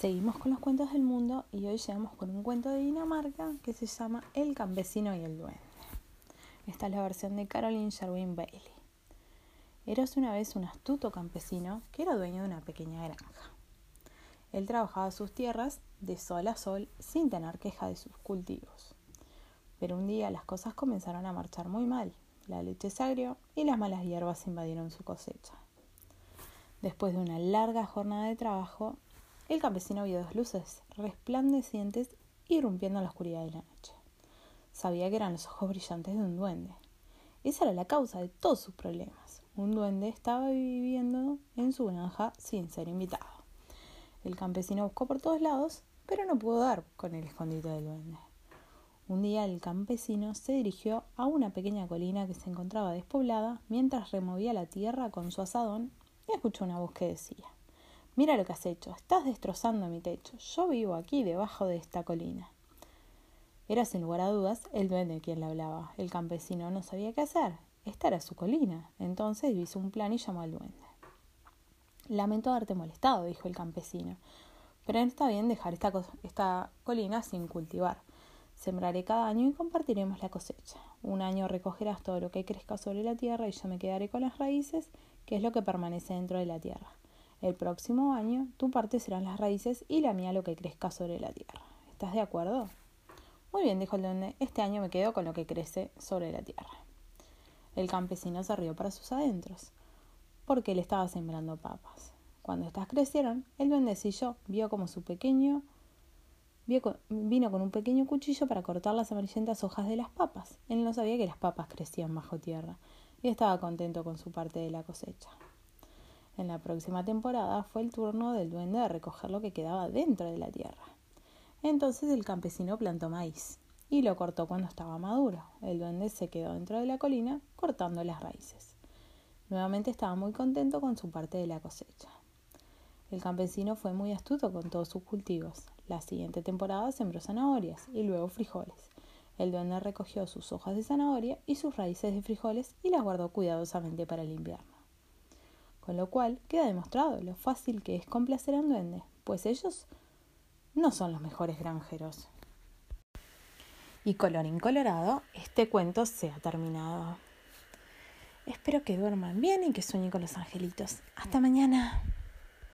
Seguimos con los cuentos del mundo y hoy llegamos con un cuento de Dinamarca que se llama El campesino y el duende. Esta es la versión de Caroline Sherwin Bailey. Eras una vez un astuto campesino que era dueño de una pequeña granja. Él trabajaba sus tierras de sol a sol sin tener queja de sus cultivos. Pero un día las cosas comenzaron a marchar muy mal. La leche se agrió y las malas hierbas invadieron su cosecha. Después de una larga jornada de trabajo, el campesino vio dos luces resplandecientes irrumpiendo en la oscuridad de la noche. Sabía que eran los ojos brillantes de un duende. Esa era la causa de todos sus problemas. Un duende estaba viviendo en su granja sin ser invitado. El campesino buscó por todos lados, pero no pudo dar con el escondite del duende. Un día el campesino se dirigió a una pequeña colina que se encontraba despoblada mientras removía la tierra con su asadón y escuchó una voz que decía Mira lo que has hecho, estás destrozando mi techo. Yo vivo aquí debajo de esta colina. Era sin lugar a dudas el duende quien le hablaba. El campesino no sabía qué hacer. Esta era su colina. Entonces hizo un plan y llamó al duende. Lamento haberte molestado, dijo el campesino, pero está bien dejar esta, esta colina sin cultivar. Sembraré cada año y compartiremos la cosecha. Un año recogerás todo lo que crezca sobre la tierra y yo me quedaré con las raíces, que es lo que permanece dentro de la tierra. El próximo año tu parte serán las raíces y la mía lo que crezca sobre la tierra. ¿Estás de acuerdo? Muy bien, dijo el duende, este año me quedo con lo que crece sobre la tierra. El campesino se rió para sus adentros, porque él estaba sembrando papas. Cuando éstas crecieron, el duendecillo vio como su pequeño vino con un pequeño cuchillo para cortar las amarillentas hojas de las papas. Él no sabía que las papas crecían bajo tierra y estaba contento con su parte de la cosecha. En la próxima temporada fue el turno del duende de recoger lo que quedaba dentro de la tierra. Entonces el campesino plantó maíz y lo cortó cuando estaba maduro. El duende se quedó dentro de la colina cortando las raíces. Nuevamente estaba muy contento con su parte de la cosecha. El campesino fue muy astuto con todos sus cultivos. La siguiente temporada sembró zanahorias y luego frijoles. El duende recogió sus hojas de zanahoria y sus raíces de frijoles y las guardó cuidadosamente para el invierno con lo cual queda demostrado lo fácil que es complacer a un duende, pues ellos no son los mejores granjeros. Y colorín colorado, este cuento se ha terminado. Espero que duerman bien y que sueñen con los angelitos. Hasta mañana.